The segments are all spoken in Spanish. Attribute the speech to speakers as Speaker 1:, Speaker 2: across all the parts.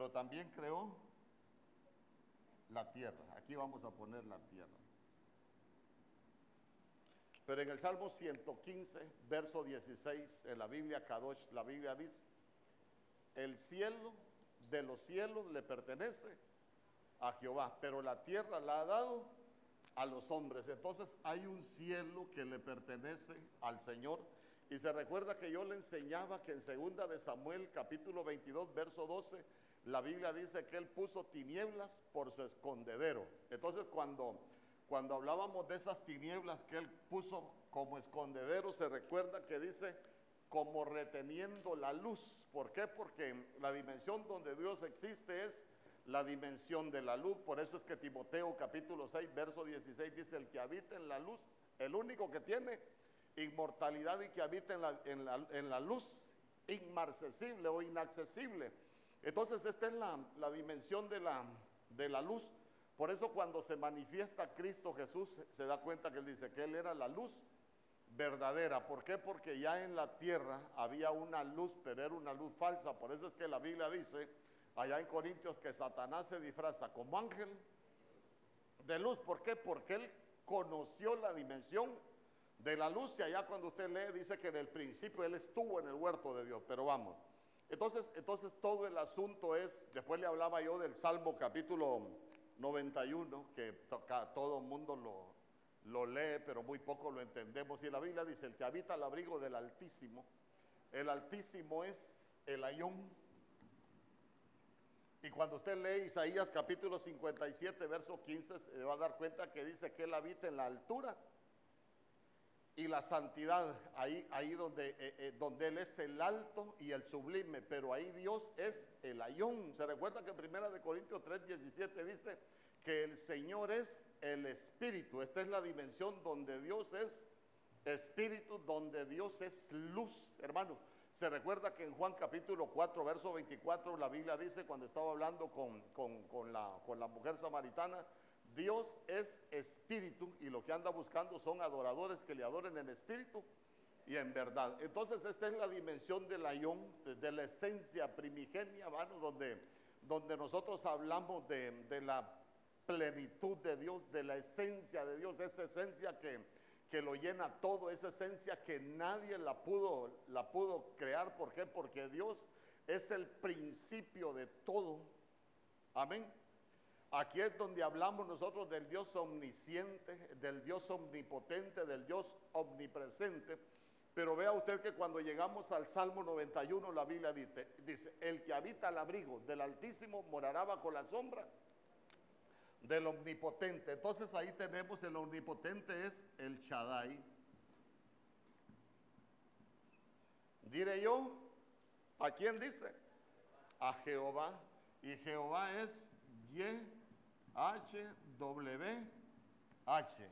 Speaker 1: pero también creó la tierra. Aquí vamos a poner la tierra. Pero en el Salmo 115, verso 16, en la Biblia Kadosh, la Biblia dice, el cielo de los cielos le pertenece a Jehová, pero la tierra la ha dado a los hombres. Entonces hay un cielo que le pertenece al Señor. Y se recuerda que yo le enseñaba que en segunda de Samuel capítulo 22 verso 12 la Biblia dice que él puso tinieblas por su escondedero. Entonces cuando cuando hablábamos de esas tinieblas que él puso como escondedero, se recuerda que dice como reteniendo la luz. ¿Por qué? Porque la dimensión donde Dios existe es la dimensión de la luz. Por eso es que Timoteo capítulo 6, verso 16 dice, el que habita en la luz, el único que tiene inmortalidad y que habita en la, luz inmarcesible o inaccesible. Entonces esta es la, dimensión de la, de la luz. Por eso cuando se manifiesta Cristo Jesús, se da cuenta que Él dice que Él era la luz verdadera. ¿Por qué? Porque ya en la tierra había una luz, pero era una luz falsa. Por eso es que la Biblia dice, allá en Corintios, que Satanás se disfraza como ángel de luz. ¿Por qué? Porque Él conoció la dimensión de la luz. Y allá cuando usted lee, dice que en el principio Él estuvo en el huerto de Dios. Pero vamos. Entonces, entonces todo el asunto es, después le hablaba yo del Salmo capítulo 91, que todo el mundo lo, lee, pero muy poco lo entendemos. Y la Biblia dice, el que habita al abrigo del Altísimo, el Altísimo es el ayón. Y cuando usted lee Isaías capítulo 57, verso 15, se va a dar cuenta que dice que él habita en la altura y la santidad, ahí, ahí donde, eh, eh, donde Él es el alto y el sublime, pero ahí Dios es el ayón. Se recuerda que en Primera de Corintios 3, 17 dice que el Señor es el Espíritu. Esta es la dimensión donde Dios es Espíritu, donde Dios es luz, hermano. Se recuerda que en Juan capítulo 4, verso 24, la Biblia dice, cuando estaba hablando con, con, la, con la mujer samaritana, Dios es espíritu y lo que anda buscando son adoradores que le adoren en espíritu y en verdad. Entonces esta es la dimensión del ayón, de la esencia primigenia, mano, donde, donde nosotros hablamos de, de, la plenitud de Dios, de la esencia de Dios, esa esencia que, que lo llena todo, esa esencia que nadie la pudo, la pudo crear. ¿Por qué? Porque Dios es el principio de todo. Amén. Aquí es donde hablamos nosotros del Dios omnisciente, del Dios omnipotente, del Dios omnipresente. Pero vea usted que cuando llegamos al Salmo 91, la Biblia dice, el que habita al abrigo del Altísimo morará bajo la sombra del omnipotente. Entonces ahí tenemos el omnipotente es el Shaddai. Diré yo, ¿a quién dice? A Jehová. Y Jehová es Ye H, W, H.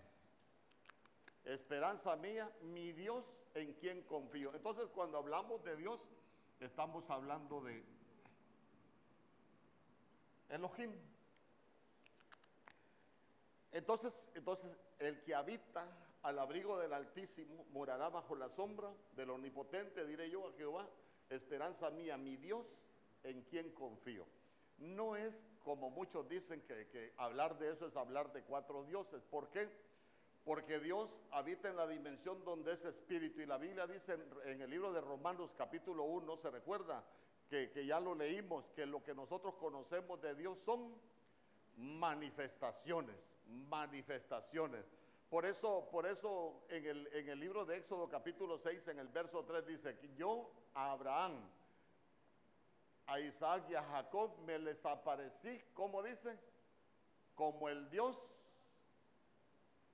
Speaker 1: Esperanza mía, mi Dios en quien confío. Entonces cuando hablamos de Dios, estamos hablando de Elohim. Entonces, entonces el que habita al abrigo del Altísimo morará bajo la sombra del Omnipotente, diré yo a Jehová, esperanza mía, mi Dios en quien confío no es como muchos dicen que, hablar de eso es hablar de cuatro dioses. ¿Por qué? Porque Dios habita en la dimensión donde es espíritu. Y la Biblia dice en, el libro de Romanos capítulo 1, se recuerda que, ya lo leímos, que lo que nosotros conocemos de Dios son manifestaciones, manifestaciones. Por eso, por eso en, el, en el libro de Éxodo capítulo 6, en el verso 3 dice que yo a Abraham, a Isaac y a Jacob me les aparecí, ¿cómo dice? Como el Dios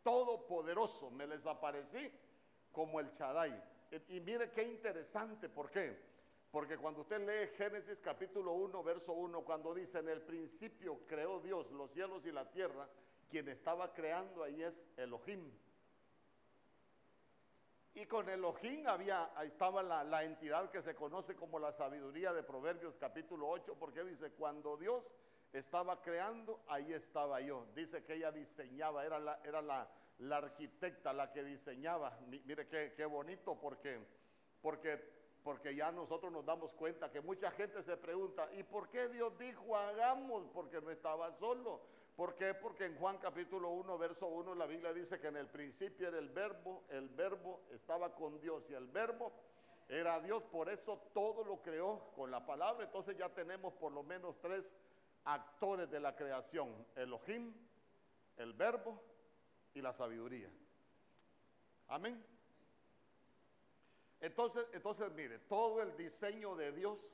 Speaker 1: todopoderoso, me les aparecí como el Shaddai. Y, mire qué interesante, ¿por qué? Porque cuando usted lee Génesis capítulo 1, verso 1, cuando dice, en el principio creó Dios los cielos y la tierra, quien estaba creando ahí es Elohim. Y con Elohim había, estaba la, entidad que se conoce como la sabiduría de Proverbios capítulo 8, porque dice, cuando Dios estaba creando, ahí estaba yo. Dice que ella diseñaba, era la, era la, arquitecta la que diseñaba. Mire qué, qué bonito, porque, porque porque ya nosotros nos damos cuenta que mucha gente se pregunta, ¿y por qué Dios dijo hagamos? Porque no estaba solo. ¿Por qué? Porque en Juan capítulo 1, verso 1, la Biblia dice que en el principio era el verbo, el verbo estaba con Dios y el verbo era Dios, por eso todo lo creó con la palabra. Entonces ya tenemos por lo menos tres actores de la creación, Elohim, el verbo y la sabiduría. Amén. Entonces, entonces mire, todo el diseño de Dios,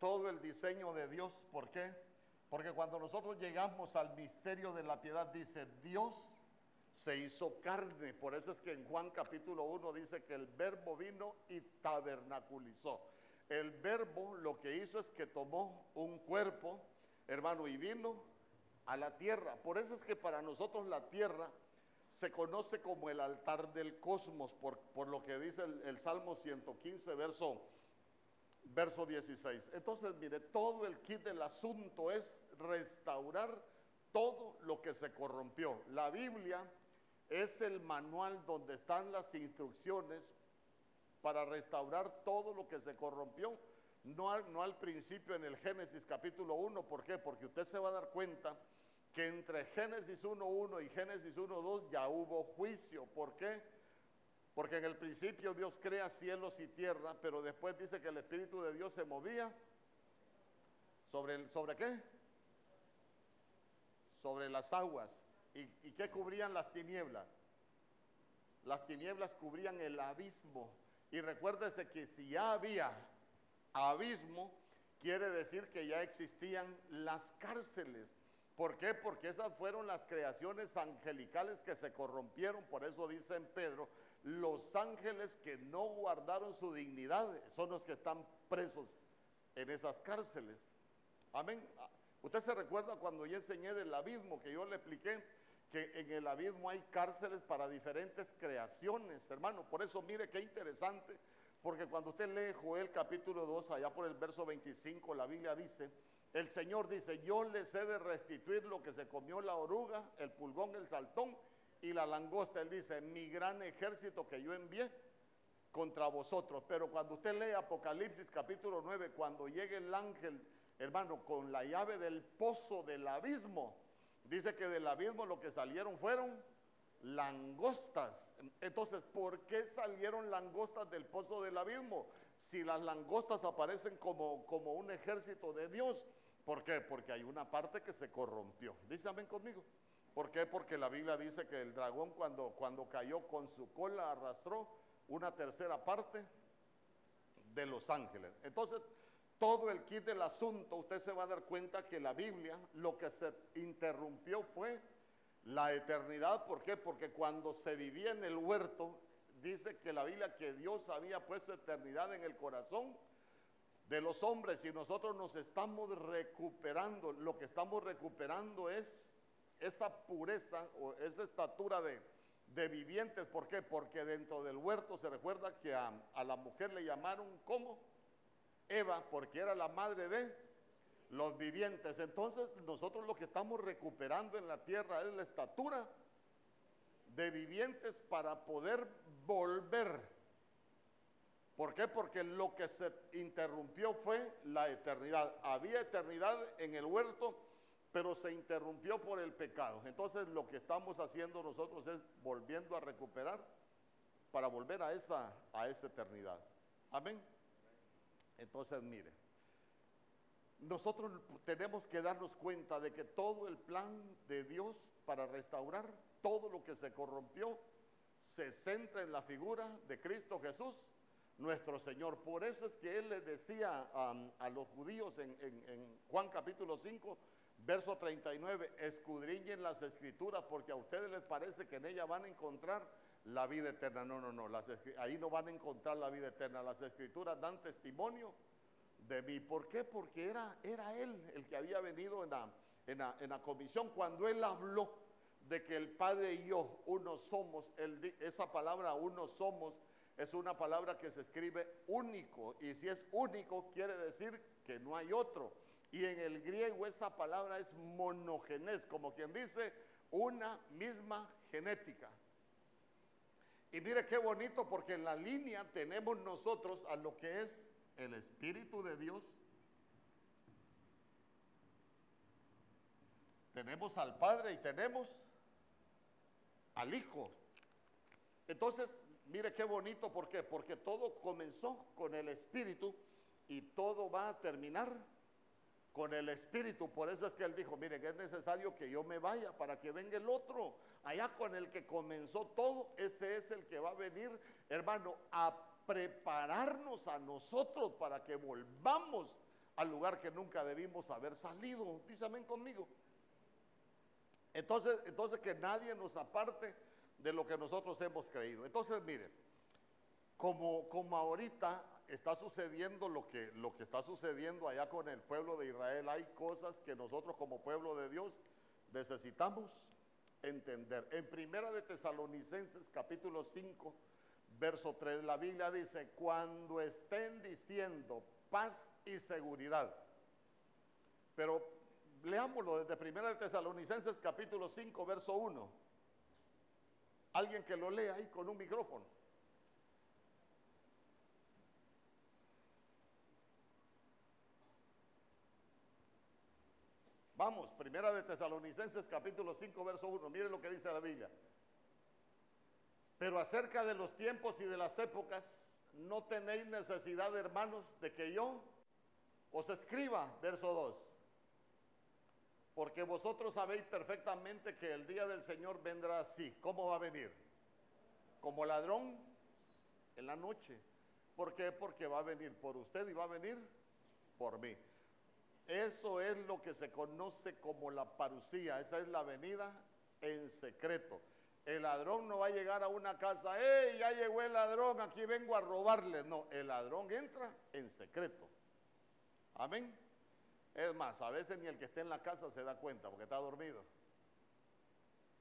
Speaker 1: todo el diseño de Dios, ¿por qué? Porque cuando nosotros llegamos al misterio de la piedad, dice Dios se hizo carne. Por eso es que en Juan capítulo 1 dice que el verbo vino y tabernaculizó. El verbo lo que hizo es que tomó un cuerpo, hermano, y vino a la tierra. Por eso es que para nosotros la tierra se conoce como el altar del cosmos, por, lo que dice el, Salmo 115, verso, verso 16. Entonces, mire, todo el kit del asunto es restaurar todo lo que se corrompió. La Biblia es el manual donde están las instrucciones para restaurar todo lo que se corrompió. No al, principio en el Génesis capítulo 1, ¿por qué? Porque usted se va a dar cuenta que entre Génesis 1.1 y Génesis 1.2 ya hubo juicio. ¿Por qué? Porque en el principio Dios crea cielos y tierra, pero después dice que el Espíritu de Dios se movía sobre, ¿sobre qué? Sobre las aguas. ¿Y, ¿Y qué cubrían las tinieblas? Las tinieblas cubrían el abismo. Y recuérdese que si ya había abismo, quiere decir que ya existían las cárceles. ¿Por qué? Porque esas fueron las creaciones angelicales que se corrompieron. Por eso dice en Pedro, los ángeles que no guardaron su dignidad son los que están presos en esas cárceles. Amén. Usted se recuerda cuando yo enseñé del abismo, que yo le expliqué que en el abismo hay cárceles para diferentes creaciones, hermano. Por eso mire qué interesante, porque cuando usted lee Joel capítulo 2, allá por el verso 25, la Biblia dice, el Señor dice, yo les he de restituir lo que se comió la oruga, el pulgón, el saltón y la langosta. Él dice, mi gran ejército que yo envié contra vosotros. Pero cuando usted lee Apocalipsis capítulo 9, cuando llegue el ángel, hermano, con la llave del pozo del abismo, dice que del abismo lo que salieron fueron langostas. Entonces, ¿por qué salieron langostas del pozo del abismo? Si las langostas aparecen como, como un ejército de Dios, ¿Por qué? Porque hay una parte que se corrompió. Amén conmigo. ¿Por qué? Porque la Biblia dice que el dragón cuando, cuando cayó con su cola arrastró una tercera parte de los ángeles. Entonces, todo el kit del asunto, usted se va a dar cuenta que la Biblia lo que se interrumpió fue la eternidad. ¿Por qué? Porque cuando se vivía en el huerto, dice que la Biblia que Dios había puesto eternidad en el corazón de los hombres y nosotros nos estamos recuperando. Lo que estamos recuperando es esa pureza o esa estatura de, de vivientes. ¿Por qué? Porque dentro del huerto se recuerda que a, a la mujer le llamaron ¿cómo? Eva, porque era la madre de los vivientes. Entonces nosotros lo que estamos recuperando en la tierra es la estatura de vivientes para poder volver ¿Por qué? Porque lo que se interrumpió fue la eternidad. Había eternidad en el huerto, pero se interrumpió por el pecado. Entonces lo que estamos haciendo nosotros es volviendo a recuperar para volver a esa, a esa eternidad. Amén. Entonces mire, nosotros tenemos que darnos cuenta de que todo el plan de Dios para restaurar todo lo que se corrompió se centra en la figura de Cristo Jesús nuestro Señor. Por eso es que Él le decía a los judíos en, Juan capítulo 5, verso 39, escudriñen las escrituras porque a ustedes les parece que en ellas van a encontrar la vida eterna. No, no, no, ahí no van a encontrar la vida eterna. Las escrituras dan testimonio de mí. ¿Por qué? Porque era, era Él el que había venido en la, en la, en la comisión cuando Él habló de que el Padre y yo uno somos, esa palabra uno somos es una palabra que se escribe único y si es único quiere decir que no hay otro. Y en el griego esa palabra es monogenés, como quien dice una misma genética. Y mire qué bonito porque en la línea tenemos nosotros a lo que es el Espíritu de Dios. Tenemos al Padre y tenemos al Hijo. Entonces, mire qué bonito, ¿por qué? Porque todo comenzó con el Espíritu y todo va a terminar con el Espíritu. Por eso es que él dijo, miren, es necesario que yo me vaya para que venga el otro. Allá con el que comenzó todo, ese es el que va a venir, hermano, a prepararnos a nosotros para que volvamos al lugar que nunca debimos haber salido. Dísame conmigo. Entonces, entonces que nadie nos aparte de lo que nosotros hemos creído. Entonces, miren, como, como ahorita está sucediendo lo que, lo que está sucediendo allá con el pueblo de Israel, hay cosas que nosotros como pueblo de Dios necesitamos entender. En Primera de Tesalonicenses capítulo 5, verso 3, la Biblia dice, cuando estén diciendo paz y seguridad. Pero leámoslo desde Primera de Tesalonicenses capítulo 5, verso 1. Alguien que lo lea ahí con un micrófono. Vamos, primera de Tesalonicenses capítulo 5, verso 1. Miren lo que dice la Biblia. Pero acerca de los tiempos y de las épocas, no tenéis necesidad, hermanos, de que yo os escriba, verso 2. Porque vosotros sabéis perfectamente que el día del Señor vendrá así. ¿Cómo va a venir? Como ladrón en la noche. ¿Por qué? Porque va a venir por usted y va a venir por mí. Eso es lo que se conoce como la parucía. Esa es la venida en secreto. El ladrón no va a llegar a una casa, ¡hey! Ya llegó el ladrón, aquí vengo a robarle. No, el ladrón entra en secreto. Amén. Es más, a veces ni el que esté en la casa se da cuenta porque está dormido.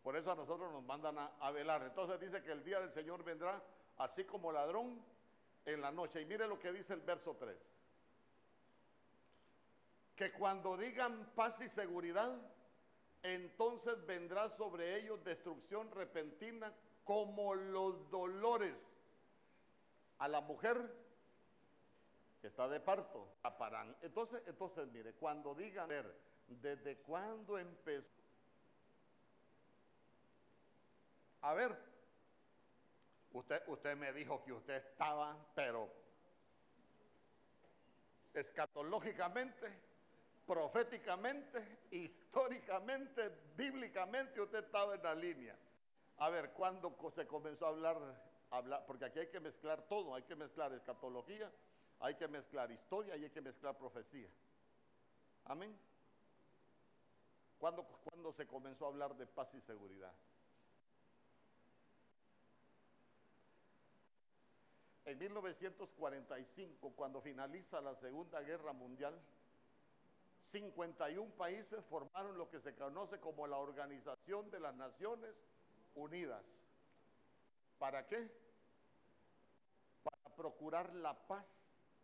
Speaker 1: Por eso a nosotros nos mandan a, a, velar. Entonces dice que el día del Señor vendrá así como ladrón en la noche. Y mire lo que dice el verso 3 que cuando digan paz y seguridad, entonces vendrá sobre ellos destrucción repentina como los dolores a la mujer que está de parto. Entonces, entonces mire, cuando digan, ¿desde cuándo empezó? A ver, usted, usted me dijo que usted estaba, pero escatológicamente proféticamente, históricamente, bíblicamente, usted estaba en la línea. A ver, ¿cuándo se comenzó a hablar, hablar? Porque aquí hay que mezclar todo, hay que mezclar escatología, hay que mezclar historia y hay que mezclar profecía. Amén. ¿Cuándo, ¿Cuándo se comenzó a hablar de paz y seguridad? En 1945, cuando finaliza la Segunda Guerra Mundial, 51 países formaron lo que se conoce como la Organización de las Naciones Unidas. ¿Para qué? Para procurar la paz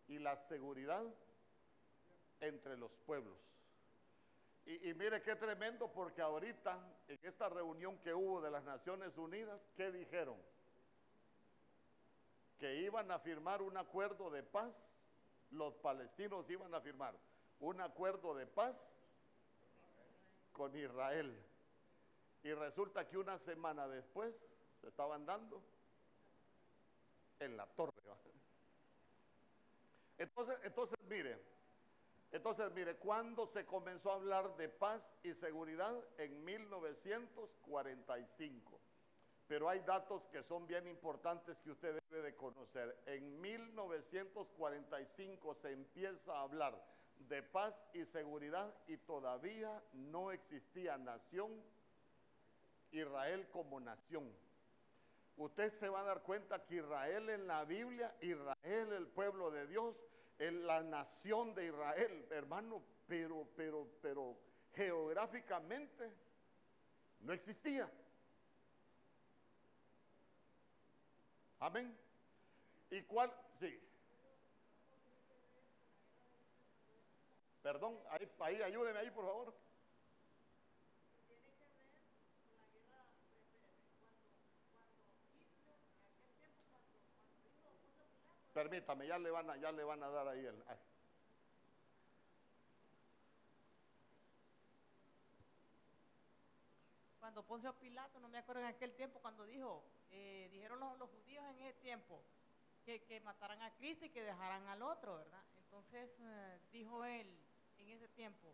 Speaker 1: y la seguridad entre los pueblos. Y, y, mire qué tremendo porque ahorita en esta reunión que hubo de las Naciones Unidas, ¿qué dijeron? Que iban a firmar un acuerdo de paz, los palestinos iban a firmar un acuerdo de paz con Israel. Y resulta que una semana después se estaban dando en la torre. Entonces, entonces mire, entonces mire, cuando se comenzó a hablar de paz y seguridad? En 1945. Pero hay datos que son bien importantes que usted debe de conocer. En 1945 se empieza a hablar de paz y seguridad y todavía no existía nación Israel como nación. Usted se va a dar cuenta que Israel en la Biblia, Israel el pueblo de Dios, en la nación de Israel, hermano, pero, pero, pero geográficamente no existía. Amén. ¿Y cuál? Sí. Perdón, ahí, ahí ayúdeme ahí, por favor. permítame, ya le van a, ya le van a dar ahí el...
Speaker 2: Cuando Poncio Pilato, no me acuerdo en aquel tiempo, cuando dijo, eh, dijeron los, los, judíos en ese tiempo que, que, mataran a Cristo y que dejaran al otro, ¿verdad? Entonces eh, dijo él en ese tiempo,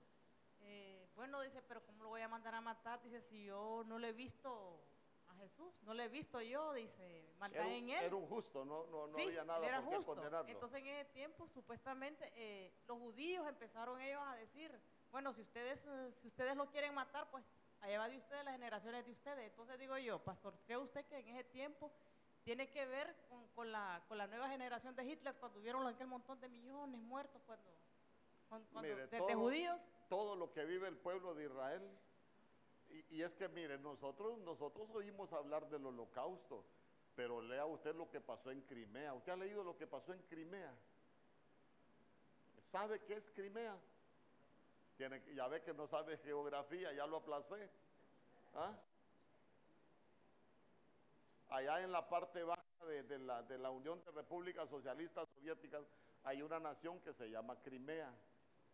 Speaker 2: eh, bueno, dice, pero ¿cómo lo voy a mandar a matar? Dice, si yo no le he visto a Jesús, no le he visto yo, dice, maldad en él.
Speaker 1: Era un justo, no, no, no
Speaker 2: sí,
Speaker 1: había nada
Speaker 2: era
Speaker 1: por
Speaker 2: justo.
Speaker 1: qué condenarlo.
Speaker 2: Entonces en ese tiempo, supuestamente, eh, los judíos empezaron ellos a decir, bueno, si ustedes, si ustedes lo quieren matar, pues allá va de ustedes las generaciones de ustedes. Entonces digo yo, pastor, ¿cree usted que en ese tiempo tiene que ver con, con, la, con la nueva generación de Hitler, cuando hubieron aquel montón de millones muertos, cuando, cuando, cuando
Speaker 1: Mire,
Speaker 2: de,
Speaker 1: todo-
Speaker 2: judíos?
Speaker 1: todo lo que vive el pueblo de Israel. Y, y es que, mire, nosotros, nosotros oímos hablar del holocausto, pero lea usted lo que pasó en Crimea. ¿Usted ha leído lo que pasó en Crimea? ¿Sabe qué es Crimea? Tiene, ya ve que no sabe geografía, ya lo aplacé. ¿Ah? Allá en la parte baja de, de la, de la Unión de Repúblicas Socialistas Soviéticas hay una nación que se llama Crimea.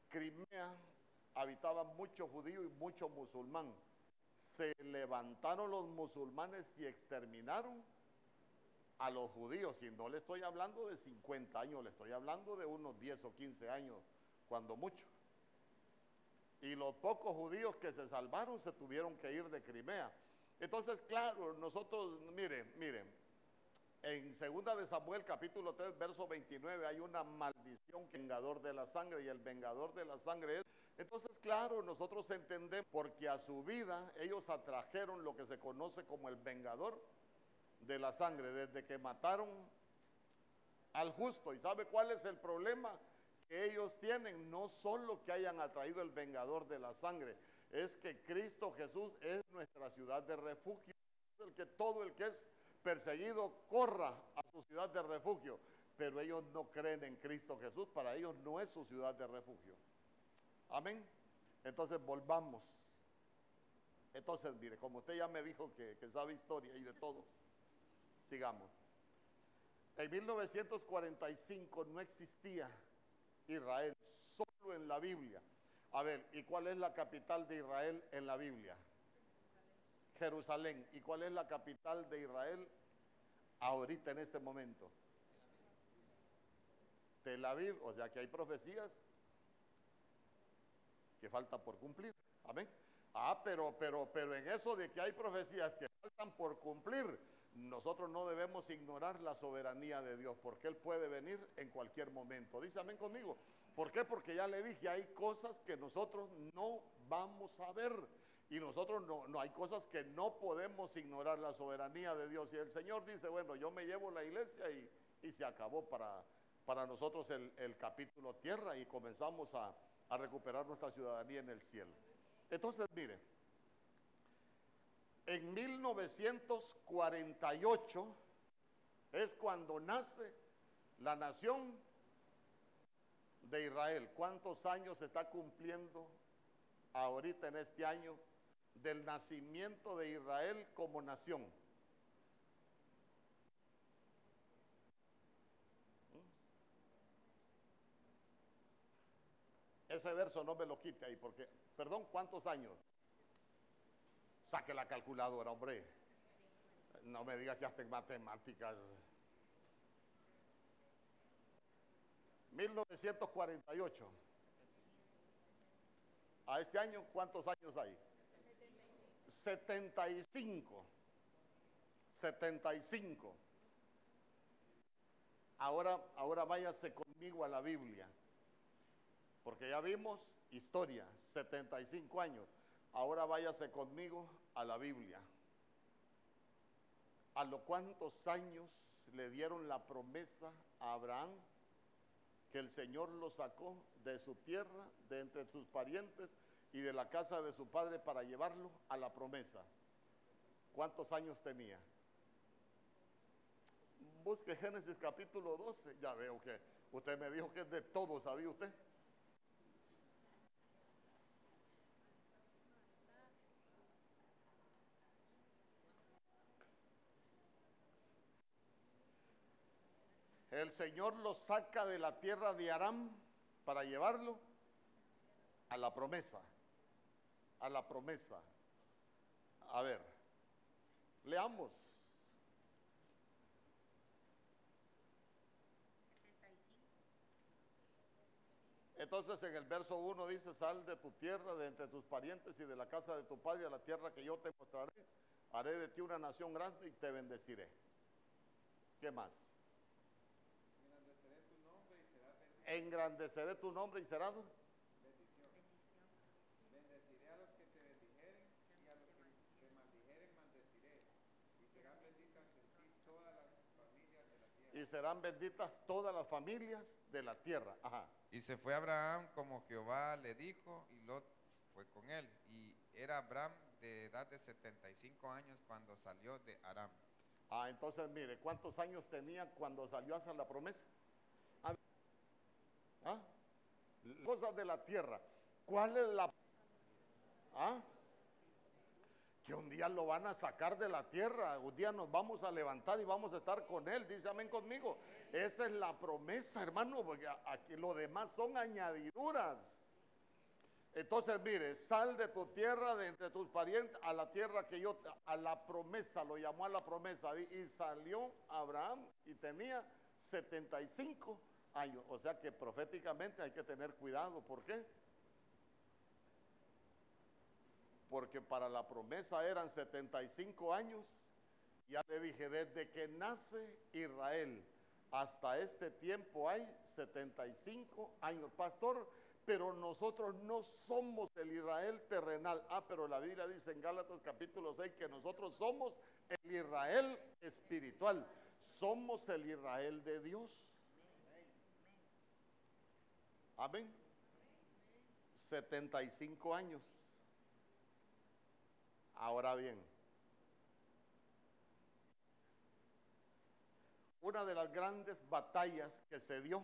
Speaker 1: Crimea habitaba mucho judío y mucho musulmán. Se levantaron los musulmanes y exterminaron a los judíos. Y no le estoy hablando de 50 años, le estoy hablando de unos 10 o 15 años, cuando mucho. Y los pocos judíos que se salvaron se tuvieron que ir de Crimea. Entonces, claro, nosotros, miren, miren, en segunda de Samuel capítulo 3 verso 29 hay una vengador de la sangre y el vengador de la sangre es. Entonces claro nosotros entendemos porque a su vida ellos atrajeron lo que se conoce como el vengador de la sangre desde que mataron al justo. Y sabe cuál es el problema que ellos tienen no solo que hayan atraído el vengador de la sangre es que Cristo Jesús es nuestra ciudad de refugio el que todo el que es perseguido corra a su ciudad de refugio, pero ellos no creen en Cristo Jesús, para ellos no es su ciudad de refugio. Amén. Entonces volvamos. Entonces, mire, como usted ya me dijo que, sabe historia y de todo, sigamos. En 1945 no existía Israel, solo en la Biblia. A ver, ¿y cuál es la capital de Israel en la Biblia? Jerusalén. ¿Y cuál es la capital de Israel ahorita en este momento? Tel Aviv. O sea que hay profecías que faltan por cumplir. Amén. Ah, pero, pero, pero en eso de que hay profecías que faltan por cumplir, nosotros no debemos ignorar la soberanía de Dios, porque Él puede venir en cualquier momento. Dice amén conmigo. ¿Por qué? Porque ya le dije, hay cosas que nosotros no vamos a ver. Y nosotros no, no hay cosas que no podemos ignorar la soberanía de Dios. Y el Señor dice, bueno, yo me llevo la iglesia y, y se acabó para, para nosotros el, capítulo tierra y comenzamos a, a recuperar nuestra ciudadanía en el cielo. Entonces, mire, en 1948 es cuando nace la nación de Israel. ¿Cuántos años se está cumpliendo ahorita en este año del nacimiento de Israel como nación? Ese verso no me lo quite ahí porque, perdón, ¿cuántos años? Saque la calculadora, hombre. No me diga que hasta en matemáticas. 1948. A este año, ¿cuántos años hay? 75. 75. Ahora, ahora váyase conmigo a la Biblia. Porque ya vimos historia, 75 años. Ahora váyase conmigo a la Biblia. ¿A lo cuántos años le dieron la promesa a Abraham que el Señor lo sacó de su tierra, de entre sus parientes y de la casa de su padre para llevarlo a la promesa? ¿Cuántos años tenía? Busque Génesis capítulo 12. Ya veo que usted me dijo que es de todo, ¿sabía usted? El Señor lo saca de la tierra de Aram para llevarlo a la promesa. A la promesa. A ver, leamos. Entonces en el verso 1 dice, sal de tu tierra, de entre tus parientes y de la casa de tu padre a la tierra que yo te mostraré. Haré de ti una nación grande y te bendeciré. ¿Qué más?
Speaker 3: Engrandeceré tu nombre y serás bendito.
Speaker 1: Engrandeceré tu nombre y serás
Speaker 3: Bendición. Bendeciré a los que te bendijeren y a los que te maldijeren maldeciré. Y serán benditas en ti todas las familias de la tierra.
Speaker 1: y serán benditas todas las familias de la tierra. Ajá.
Speaker 4: Y se fue Abraham como Jehová le dijo, y Lot fue con él. Y era Abraham de edad de 75 años cuando salió de Aram.
Speaker 1: Ah, entonces mire, ¿cuántos años tenía cuando salió a hacer la promesa? ¿Ah? Cosas de la tierra. ¿Cuál es la... ¿Ah? Que un día lo van a sacar de la tierra, un día nos vamos a levantar y vamos a estar con él, dice amén conmigo. Esa es la promesa, hermano, porque aquí lo demás son añadiduras. Entonces, mire, sal de tu tierra, de entre tus parientes, a la tierra que yo, a la promesa, lo llamó a la promesa. Y salió Abraham y tenía 75 años. O sea que proféticamente hay que tener cuidado. ¿Por qué? Porque para la promesa eran 75 años. Ya le dije, desde que nace Israel hasta este tiempo hay 75 años. Pastor, pero nosotros no somos el Israel terrenal. Ah, pero la Biblia dice en Gálatas capítulo 6 que nosotros somos el Israel espiritual. Somos el Israel de Dios. Amén. 75 años. Ahora bien, una de las grandes batallas que se dio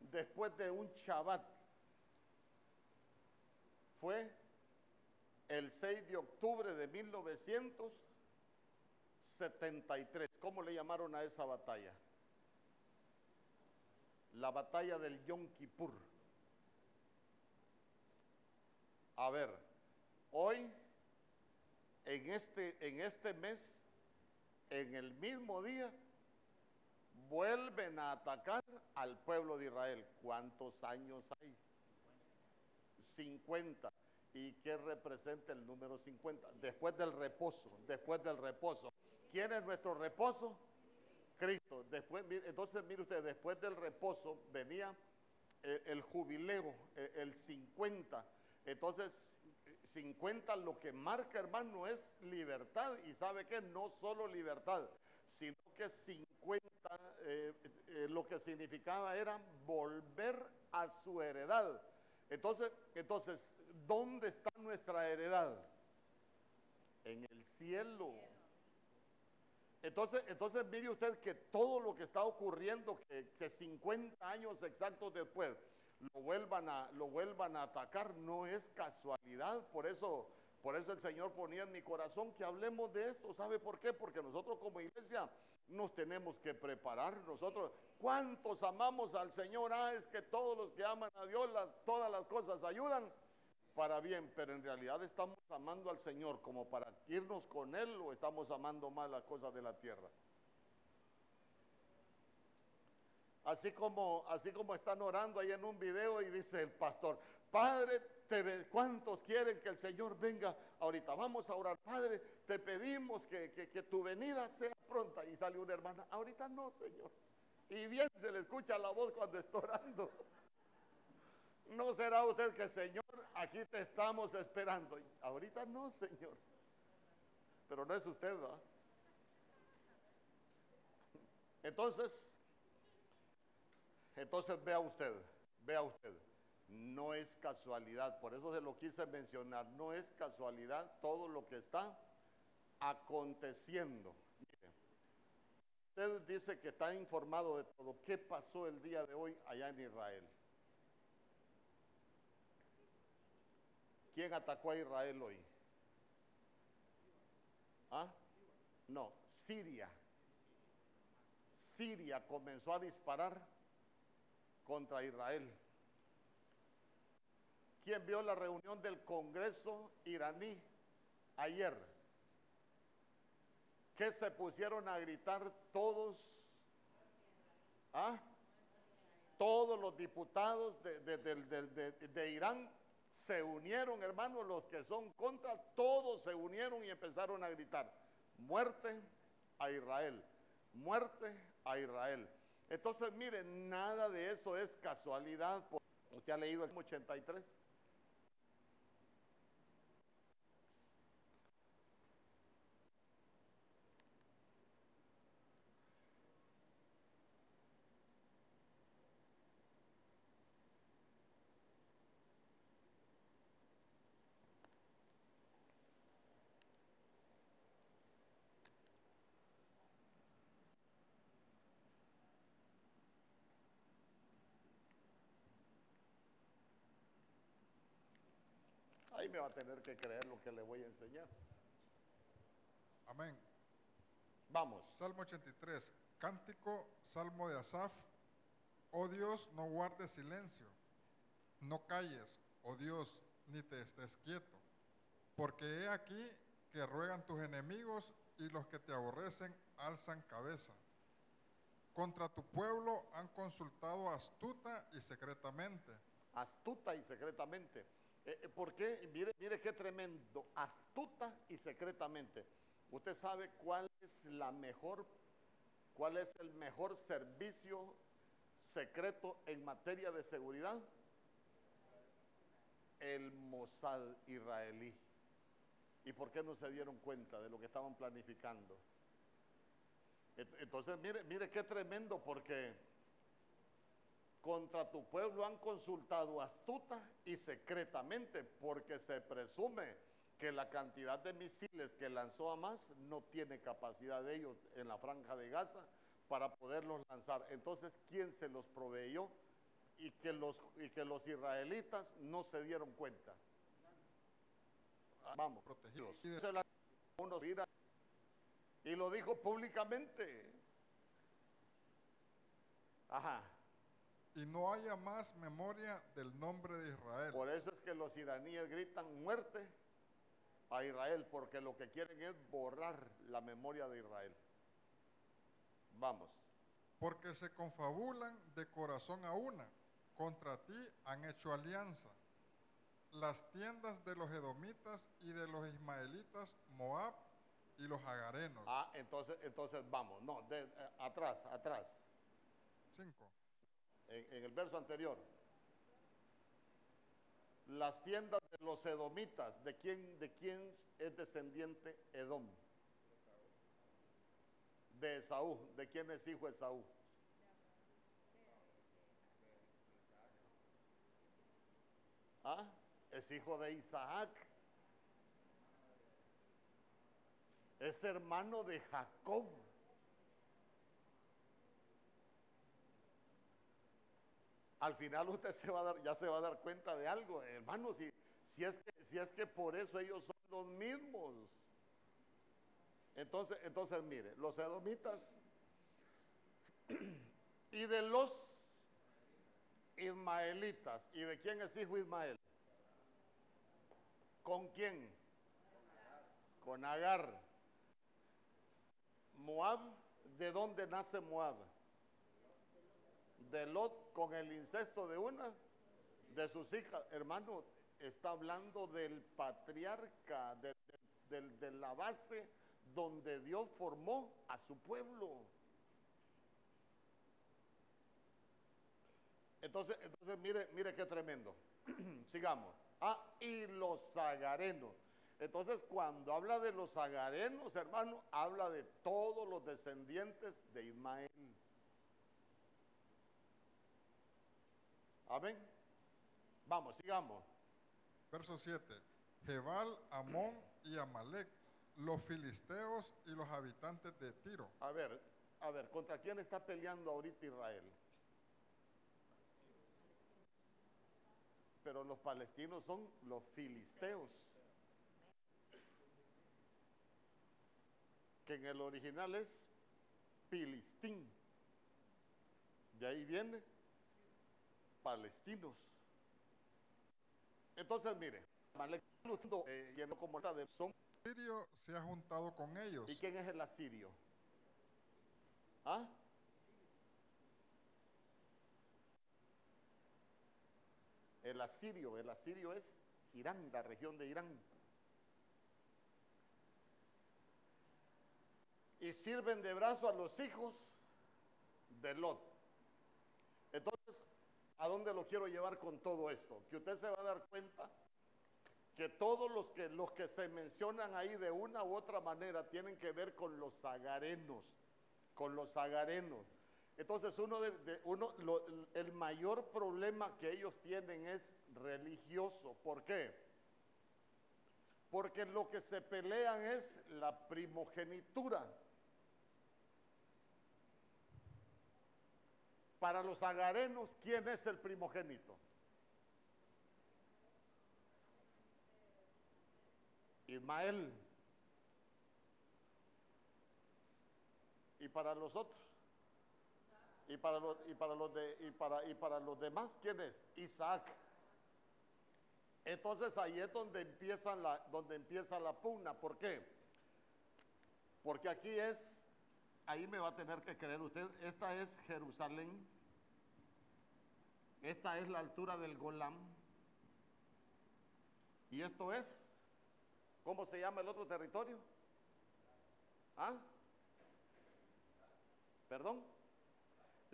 Speaker 1: después de un Shabbat fue el 6 de octubre de 1973. ¿Cómo le llamaron a esa batalla? La batalla del Yom Kippur. A ver, hoy, en este, en este mes, en el mismo día, vuelven a atacar al pueblo de Israel. ¿Cuántos años hay? 50. ¿Y qué representa el número 50? Después del reposo, después del reposo. ¿Quién es nuestro reposo? Cristo. Después, entonces, mire usted, después del reposo venía el, el jubileo, el, el 50. Entonces, 50 lo que marca, hermano, es libertad. Y sabe que no solo libertad, sino que 50 eh, eh, lo que significaba era volver a su heredad. Entonces, entonces, ¿dónde está nuestra heredad? En el cielo. Entonces, entonces mire usted que todo lo que está ocurriendo, que, que 50 años exactos después lo vuelvan, a, lo vuelvan a atacar, no es casualidad. Por eso, por eso el Señor ponía en mi corazón que hablemos de esto. ¿Sabe por qué? Porque nosotros como iglesia nos tenemos que preparar. Nosotros, ¿cuántos amamos al Señor? Ah, es que todos los que aman a Dios, todas las cosas ayudan para bien, pero en realidad estamos amando al Señor como para irnos con Él o estamos amando más las cosas de la tierra. Así como, así como están orando ahí en un video y dice el pastor, Padre, te ¿cuántos quieren que el Señor venga ahorita? Vamos a orar, Padre, te pedimos que, que- tu venida sea pronta. Y sale una hermana, ahorita no, Señor. Y bien se le escucha la voz cuando está orando. ¿No será usted que, Señor, aquí te estamos esperando? Ahorita no, Señor. Pero no es usted, ¿verdad? Entonces, entonces vea usted, vea usted, no es casualidad, por eso se lo quise mencionar, no es casualidad todo lo que está aconteciendo. Usted dice que está informado de todo. ¿Qué pasó el día de hoy allá en Israel? ¿Quién atacó a Israel hoy? ¿Ah? No, Siria. Siria comenzó a disparar contra Israel. ¿Quién vio la reunión del Congreso iraní ayer? Que se pusieron a gritar todos, ¿ah? todos los diputados de, de- de- de Irán se unieron, hermanos, los que son contra, todos se unieron y empezaron a gritar, muerte a Israel, muerte a Israel. Entonces, miren, nada de eso es casualidad. ¿Usted ha leído el 83? Ahí me va a tener que creer lo que le voy a enseñar.
Speaker 5: Amén.
Speaker 1: Vamos.
Speaker 5: Salmo 83. Cántico, salmo de Asaf. Oh Dios, no guardes silencio. No calles, oh Dios, ni te estés quieto. Porque he aquí que ruegan tus enemigos y los que te aborrecen alzan cabeza. Contra tu pueblo han consultado astuta y secretamente.
Speaker 1: astuta y secretamente. Eh, eh, ¿Por qué? Mire, mire qué tremendo, astuta y secretamente. ¿Usted sabe cuál es la mejor, cuál es el mejor servicio secreto en materia de seguridad? El Mossad israelí. ¿Y por qué no se dieron cuenta de lo que estaban planificando? Ent- Entonces, mire, mire qué tremendo porque contra tu pueblo han consultado astuta y secretamente porque se presume que la cantidad de misiles que lanzó Hamas no tiene capacidad de ellos en la franja de Gaza para poderlos lanzar. Entonces, ¿quién se los proveyó? Y que los, y que los israelitas no se dieron cuenta. Ah, Vamos,
Speaker 5: Protegidos.
Speaker 1: Y lo dijo públicamente. Ajá.
Speaker 5: Y no haya más memoria del nombre de Israel.
Speaker 1: Por eso es que los iraníes gritan muerte a Israel, porque lo que quieren es borrar la memoria de Israel. Vamos.
Speaker 5: Porque se confabulan de corazón a una. Contra ti han hecho alianza. Las tiendas de los edomitas y de los ismaelitas, Moab y los agarenos.
Speaker 1: Ah, entonces, entonces vamos. No, de- eh, atrás, atrás.
Speaker 5: Cinco.
Speaker 1: En, el verso anterior. Las tiendas de los edomitas. ¿De quién, de quién es descendiente Edom? De Esaú. ¿De quién es hijo Esaú? ¿Ah? Es hijo de Isaac. Es hermano de Jacob. Al final usted se va a dar, ya se va a dar cuenta de algo, hermano, si, si, es que, si es que por eso ellos son los mismos. Entonces, entonces mire, los edomitas y de los ismaelitas, ¿y de quién es hijo Ismael? ¿Con quién? Con Agar. Moab, ¿de dónde nace Moab? De Lot con el incesto de una de sus hijas. Hermano, está hablando del patriarca, de, la base donde Dios formó a su pueblo. Entonces, entonces mire, mire qué tremendo. Sigamos. Ah, y los agarenos. Entonces, cuando habla de los agarenos, hermano, habla de todos los descendientes de Ismael. Amén. Vamos, sigamos.
Speaker 5: Verso 7. Jebal, Amón y Amalek, los filisteos y los habitantes de Tiro.
Speaker 1: A ver, a ver, ¿contra quién está peleando ahorita Israel? Pero los palestinos son los filisteos. Que en el original es Filistín. de ahí viene palestinos. Entonces, mire, eh, lleno como la de son.
Speaker 5: Sirio se ha juntado con ellos.
Speaker 1: ¿Y quién es el asirio? ¿Ah? El asirio, el asirio es Irán, la región de Irán. Y sirven de brazo a los hijos de Lot. Entonces, ¿a dónde lo quiero llevar con todo esto? Que usted se va a dar cuenta que todos los que, los que se mencionan ahí de una u otra manera tienen que ver con los agarenos, con los agarenos. Entonces uno, de, uno el mayor problema que ellos tienen es religioso. ¿Por qué? Porque lo que se pelean es la primogenitura. Para los agarenos, ¿quién es el primogénito? Ismael. ¿Y para los otros? Y para los, y para los, de, y para, y para los demás, ¿quién es? Isaac. Entonces ahí es donde empieza la, donde empieza la pugna. ¿Por qué? Porque aquí es, ahí me va a tener que creer usted, esta es Jerusalén, esta es la altura del Golam, y esto es, ¿cómo se llama el otro territorio? ¿Ah? ¿Perdón?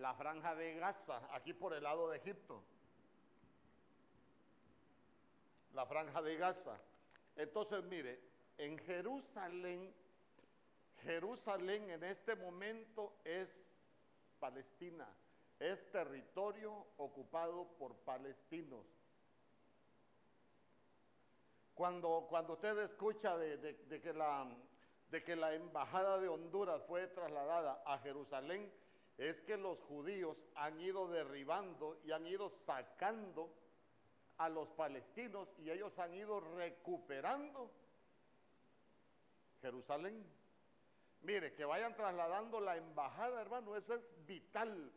Speaker 1: la franja de Gaza, aquí por el lado de Egipto. La franja de Gaza. Entonces, mire, en Jerusalén, Jerusalén en este momento es Palestina, es territorio ocupado por palestinos. Cuando, cuando usted escucha de, que la, de que la embajada de Honduras fue trasladada a Jerusalén, es que los judíos han ido derribando y han ido sacando a los palestinos y ellos han ido recuperando Jerusalén. Mire, que vayan trasladando la embajada, hermano, eso es vital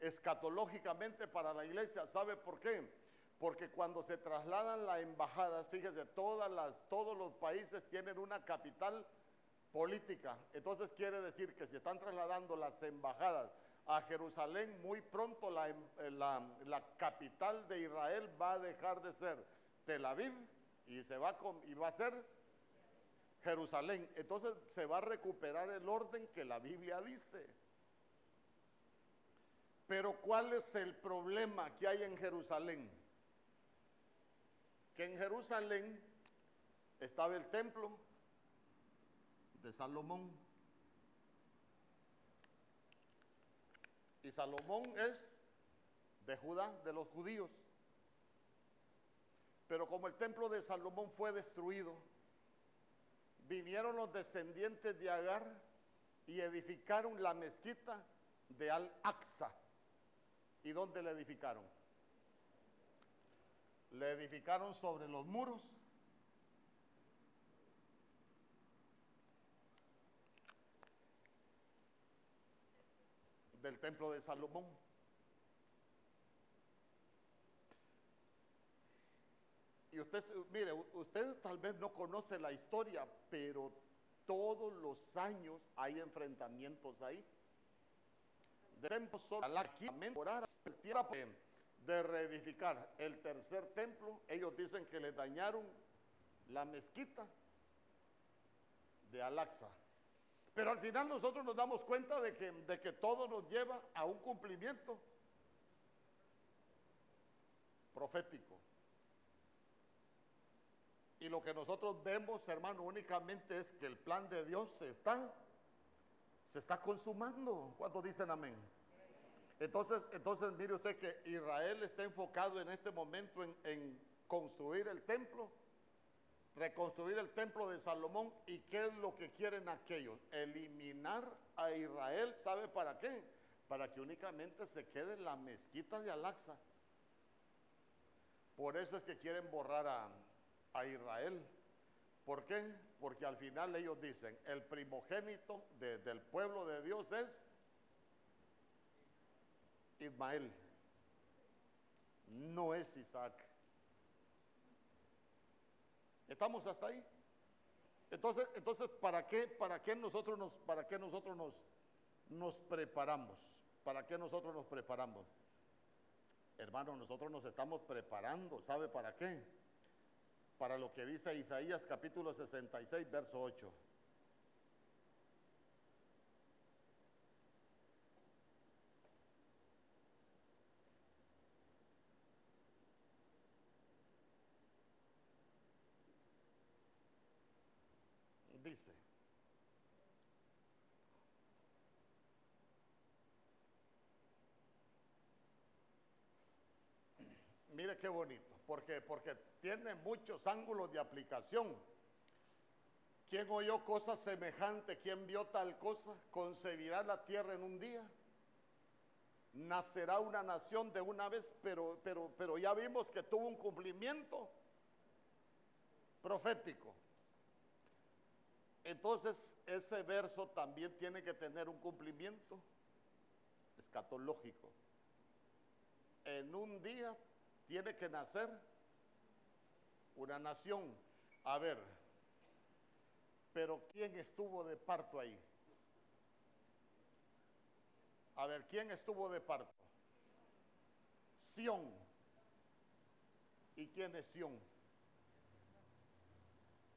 Speaker 1: escatológicamente para la iglesia. ¿Sabe por qué? Porque cuando se trasladan las embajadas, fíjese, todas todos los países tienen una capital política. Entonces quiere decir que si están trasladando las embajadas a Jerusalén, muy pronto la, em, eh, capital de Israel va a dejar de ser Tel Aviv y, se va, y va a ser Jerusalén. Entonces se va a recuperar el orden que la Biblia dice. Pero ¿cuál es el problema que hay en Jerusalén? Que en Jerusalén estaba el templo, de Salomón. Y Salomón es de Judá, de los judíos. Pero como el templo de Salomón fue destruido, vinieron los descendientes de Agar y edificaron la mezquita de Al-Aqsa. ¿Y dónde la edificaron? Le edificaron sobre los muros del templo de Salomón. Y usted, mire, usted tal vez no conoce la historia, pero todos los años hay enfrentamientos ahí. Debemos orar de reedificar el tercer templo. Ellos dicen que le dañaron la mezquita de Alaxa. Pero al final nosotros nos damos cuenta de que, de que todo nos lleva a un cumplimiento profético. Y lo que nosotros vemos, hermano, únicamente es que el plan de Dios se está, se está consumando. ¿Cuántos dicen amén? Entonces, entonces mire usted que Israel está enfocado en este momento en, construir el templo reconstruir el templo de Salomón. ¿Y qué es lo que quieren aquellos? Eliminar a Israel. ¿Sabe para qué? Para que únicamente se quede la mezquita de Alaxa. Por eso es que quieren borrar a, Israel. ¿Por qué? Porque al final ellos dicen, el primogénito del pueblo de Dios es Ismael. No es Isaac. ¿Estamos hasta ahí? Entonces, entonces ¿para qué, para qué nosotros nos, para qué nosotros nos, nos preparamos? ¿Para qué nosotros nos preparamos? Hermano, nosotros nos estamos preparando, ¿sabe para qué? Para lo que dice Isaías capítulo 66, verso 8. Dice, mire qué bonito, porque, porque tiene muchos ángulos de aplicación. ¿Quién oyó cosas semejantes? ¿Quién vio tal cosa? ¿Concebirá la tierra en un día? Nacerá una nación de una vez, pero, pero, pero ya vimos que tuvo un cumplimiento profético. Entonces, ese verso también tiene que tener un cumplimiento escatológico. En un día tiene que nacer una nación. A ver, pero ¿quién estuvo de parto ahí? A ver, ¿quién estuvo de parto? Sión. ¿Y quién es Sión?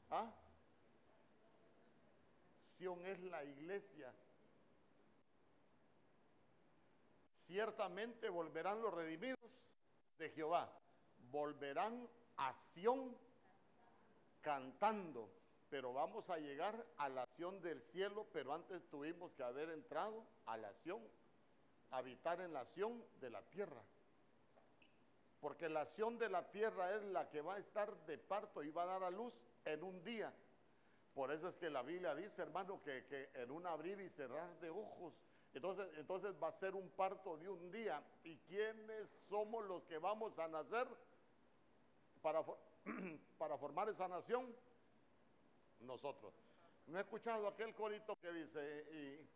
Speaker 1: ¿Ah? Sión es la iglesia. Ciertamente volverán los redimidos de Jehová. Volverán a Sión cantando. Pero vamos a llegar a la Sión del cielo, pero antes tuvimos que haber entrado a la Sión, habitar en la Sión de la tierra. Porque la Sión de la tierra es la que va a estar de parto y va a dar a luz en un día. Por eso es que la Biblia dice, hermano, que, que en un abrir y cerrar de ojos. Entonces, entonces va a ser un parto de un día. ¿Y quiénes somos los que vamos a nacer para, para formar esa nación? Nosotros. ¿No he escuchado aquel corito que dice,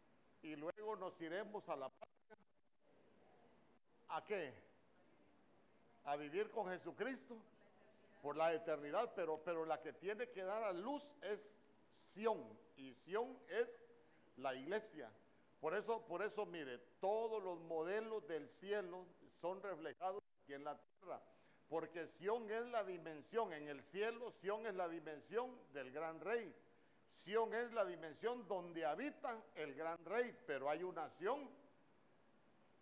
Speaker 1: y, y luego nos iremos a la patria? ¿A qué? A vivir con Jesucristo por la eternidad, pero, pero la que tiene que dar a luz es Sión, y Sión es la iglesia. Por eso, por eso, mire, todos los modelos del cielo son reflejados aquí en la tierra, porque Sión es la dimensión, en el cielo Sión es la dimensión del gran rey. Sión es la dimensión donde habita el gran rey, pero hay una Sión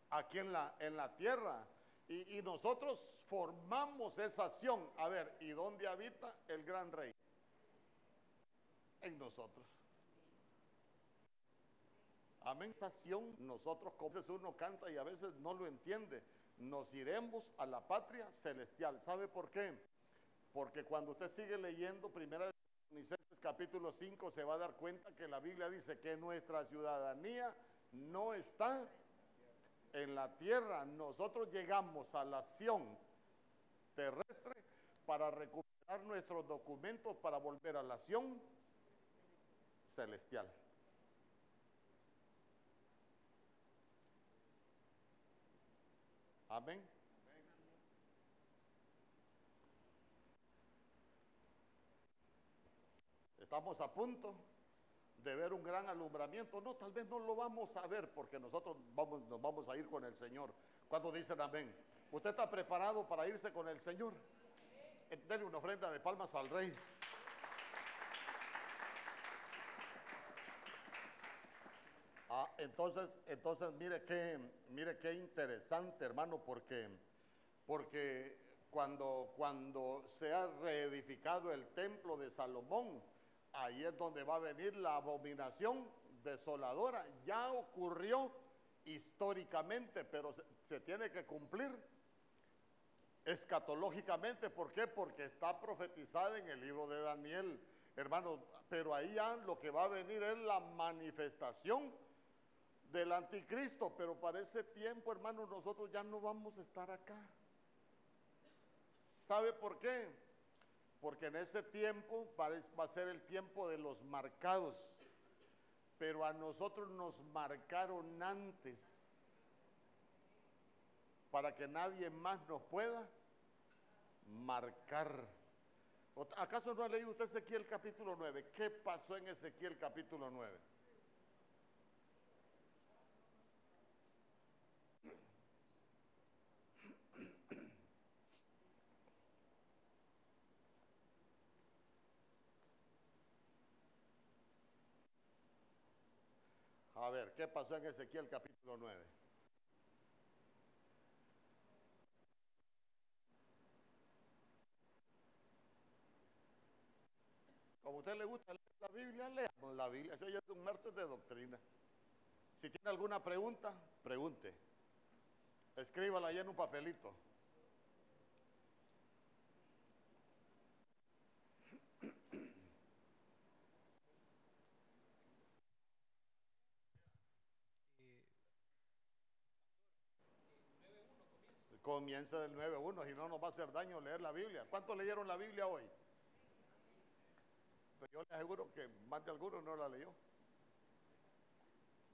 Speaker 1: aquí en la, en la tierra. Y, y nosotros formamos esa Sión. A ver, ¿y dónde habita el gran rey? En nosotros. Amén. Nosotros, como a veces uno canta y a veces no lo entiende, nos iremos a la patria celestial. ¿Sabe por qué? Porque cuando usted sigue leyendo Primera de Tesalonicenses capítulo 5 se va a dar cuenta que la Biblia dice que nuestra ciudadanía no está en la tierra. Nosotros llegamos a la Sión terrestre para recuperar nuestros documentos para volver a la Sión celestial. Amén. Estamos a punto de ver un gran alumbramiento. No, tal vez no lo vamos a ver porque nosotros vamos, nos vamos a ir con el Señor. Cuando dicen amén? ¿Usted está preparado para irse con el Señor? Eh, Denle una ofrenda de palmas al Rey. Ah, entonces, entonces mire qué, mire qué interesante, hermano, porque, porque cuando, cuando se ha reedificado el templo de Salomón, ahí es donde va a venir la abominación desoladora. Ya ocurrió históricamente, pero se, se tiene que cumplir escatológicamente. ¿Por qué? Porque está profetizada en el libro de Daniel, hermano. Pero ahí ya lo que va a venir es la manifestación del anticristo. Pero para ese tiempo, hermano, nosotros ya no vamos a estar acá. ¿Sabe por qué? Porque en ese tiempo va a ser el tiempo de los marcados. Pero a nosotros nos marcaron antes. para que nadie más nos pueda marcar. ¿Acaso no ha leído usted Ezequiel capítulo 9? ¿Qué pasó en Ezequiel capítulo 9? A ver, ¿qué pasó en Ezequiel capítulo 9? Como a usted le gusta leer la Biblia, leamos la Biblia. Ese ya es un martes de doctrina. Si tiene alguna pregunta, pregunte. Escríbala ahí en un papelito. Comienza del 9.1, si no nos va a hacer daño leer la Biblia. ¿Cuántos leyeron la Biblia hoy? Pues yo le aseguro que más de algunos no la leyó.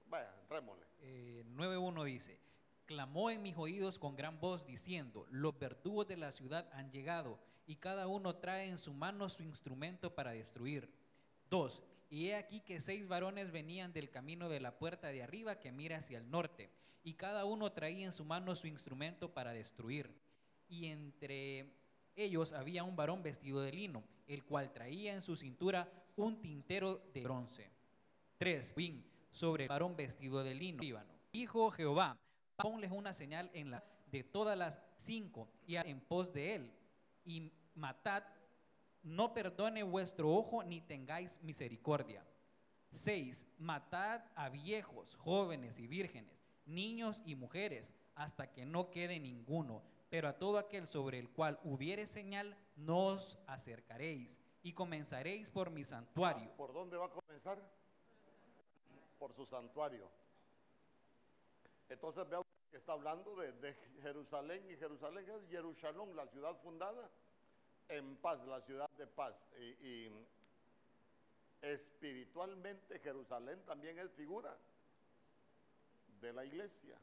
Speaker 1: Vaya, entrémosle.
Speaker 6: Eh, 9.1 dice, clamó en mis oídos con gran voz diciendo, los verdugos de la ciudad han llegado y cada uno trae en su mano su instrumento para destruir. 2. Y he aquí que seis varones venían del camino de la puerta de arriba que mira hacia el norte y cada uno traía en su mano su instrumento para destruir. Y entre ellos había un varón vestido de lino, el cual traía en su cintura un tintero de bronce. 3. Win sobre el varón vestido de lino. Líbano. Dijo Jehová, ponles una señal en la de todas las cinco y en pos de él y matad, no perdone vuestro ojo ni tengáis misericordia. 6. Matad a viejos, jóvenes y vírgenes, niños y mujeres, hasta que no quede ninguno. Pero a todo aquel sobre el cual hubiere señal, no os acercaréis. Y comenzaréis por mi santuario.
Speaker 1: ¿Por dónde va a comenzar? Por su santuario. Entonces usted que está hablando de, de Jerusalén y Jerusalén es Jerusalén, la ciudad fundada en paz, la ciudad de paz. Y, espiritualmente Jerusalén también es figura de la iglesia.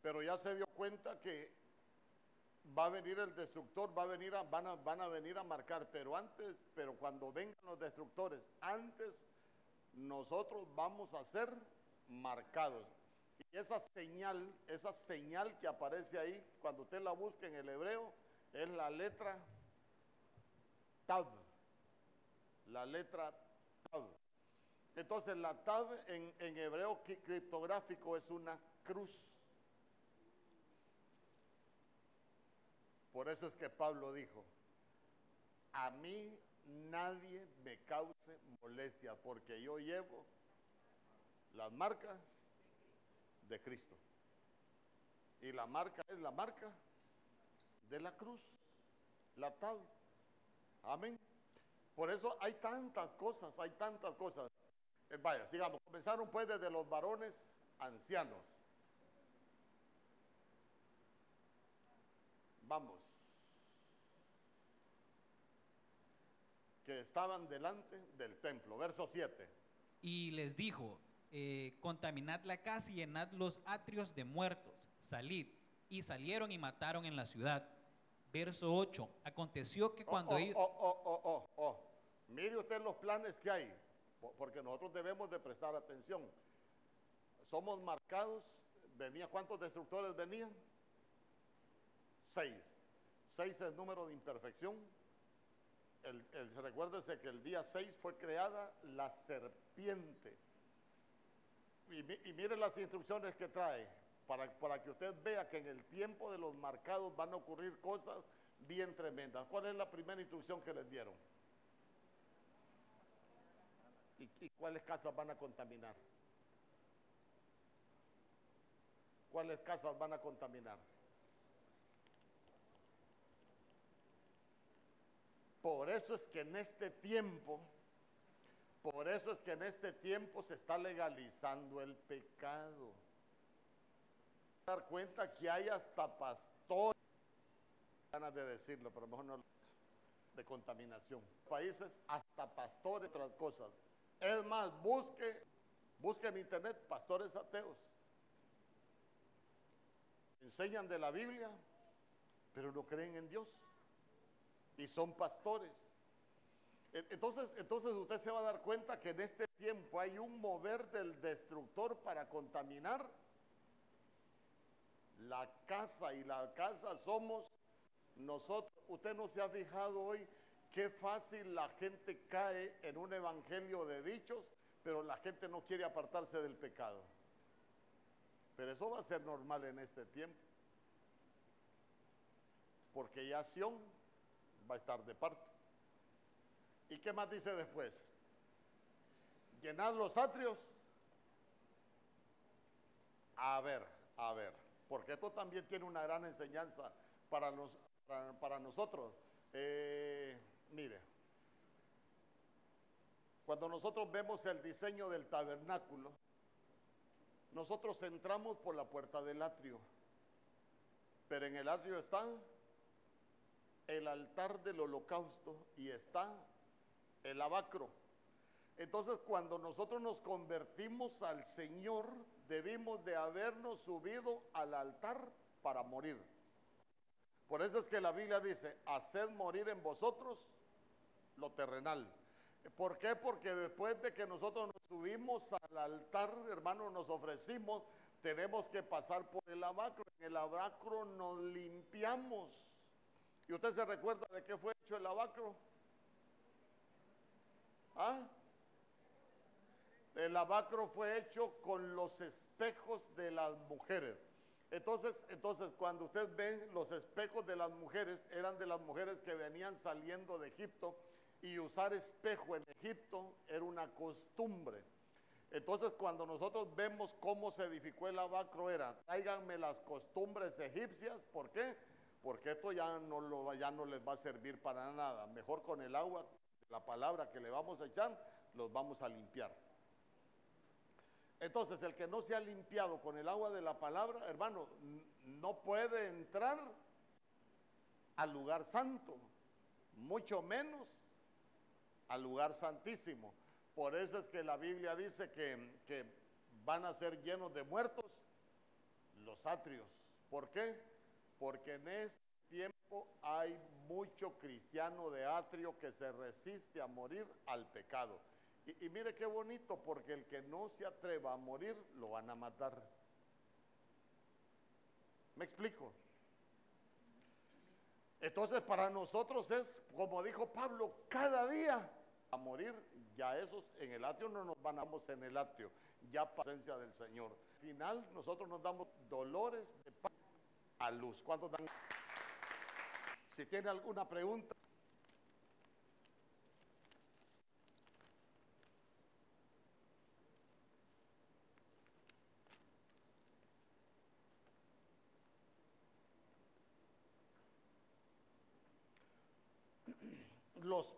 Speaker 1: Pero ya se dio cuenta que va a venir el destructor, va a venir van, a, van a venir a marcar, pero antes, pero cuando vengan los destructores, antes nosotros vamos a ser marcados. Y esa señal, esa señal que aparece ahí, cuando usted la busca en el hebreo, es la letra Tav. La letra Tav. Entonces la Tav en, en hebreo cri- criptográfico es una cruz. Por eso es que Pablo dijo, a mí nadie me cause molestia porque yo llevo las marcas de Cristo. Y la marca es la marca de la cruz, la tal. Amén. Por eso hay tantas cosas, hay tantas cosas. Eh, vaya, sigamos. Comenzaron pues desde los varones ancianos. Vamos. Que estaban delante del templo. Verso 7.
Speaker 6: Y les dijo, eh, contaminad la casa y llenad los atrios de muertos, salid. Y salieron y mataron en la ciudad. Verso 8. Aconteció que cuando
Speaker 1: oh,
Speaker 6: ellos...
Speaker 1: oh, oh, oh, oh, oh. Mire usted los planes que hay, po- porque nosotros debemos de prestar atención. Somos marcados, venía, ¿cuántos destructores venían? Seis. Seis es número de imperfección. El, el- recuérdese que el día seis fue creada la serpiente. Y, y mire las instrucciones que trae, para, para que usted vea que en el tiempo de los marcados van a ocurrir cosas bien tremendas. ¿Cuál es la primera instrucción que les dieron? ¿Y, y cuáles casas van a contaminar? ¿Cuáles casas van a contaminar? Por eso es que en este tiempo, por eso es que en este tiempo se está legalizando el pecado. Dar cuenta que hay hasta pastores, ganas de decirlo, pero mejor no, de contaminación. Países hasta pastores, otras cosas. Es más, busque, busque en internet pastores ateos. enseñan de la Biblia, pero no creen en Dios. Y son pastores. Entonces, entonces usted se va a dar cuenta que en este tiempo hay un mover del destructor para contaminar la casa y la casa somos nosotros. Usted no se ha fijado hoy qué fácil la gente cae en un evangelio de dichos, pero la gente no quiere apartarse del pecado. Pero eso va a ser normal en este tiempo. Porque ya Sión va a estar de parto. ¿Y qué más dice después? Llenar los atrios. A ver, a ver, porque esto también tiene una gran enseñanza para, para, nosotros. Eh, mire, cuando nosotros vemos el diseño del tabernáculo, nosotros entramos por la puerta del atrio, pero en el atrio está el altar del holocausto y está el lavacro. Entonces, cuando nosotros nos convertimos al Señor, debimos de habernos subido al altar para morir. Por eso es que la Biblia dice, haced morir en vosotros lo terrenal. ¿Por qué? Porque después de que nosotros nos subimos al altar, hermano, nos ofrecimos, tenemos que pasar por el lavacro. En el lavacro nos limpiamos. ¿Y usted se recuerda de qué fue hecho el lavacro? ¿Ah? El lavacro fue hecho con los espejos de las mujeres. Entonces, entonces cuando usted ve los espejos de las mujeres, eran de las mujeres que venían saliendo de Egipto y usar espejo en Egipto era una costumbre. Entonces, cuando nosotros vemos cómo se edificó el lavacro, era tráiganme las costumbres egipcias. ¿Por qué? Porque esto ya no, ya no les va a servir para nada. Mejor con el agua, la palabra que le vamos a echar, los vamos a limpiar. Entonces, el que no se ha limpiado con el agua de la palabra, hermano, no puede entrar al lugar santo, mucho menos al lugar santísimo. Por eso es que la Biblia dice que van a ser llenos de muertos los atrios. ¿Por qué? Porque en este tiempo hay mucho cristiano de atrio que se resiste a morir al pecado. Y, mire qué bonito, porque el que no se atreva a morir, lo van a matar. ¿Me explico? Entonces para nosotros es, como dijo Pablo, cada día a morir, ya esos en el atrio no nos van a vamos en el atrio, ya presencia del Señor. Al final nosotros nos damos dolores de paz a luz. ¿Cuántos dan? Si tiene alguna pregunta. Los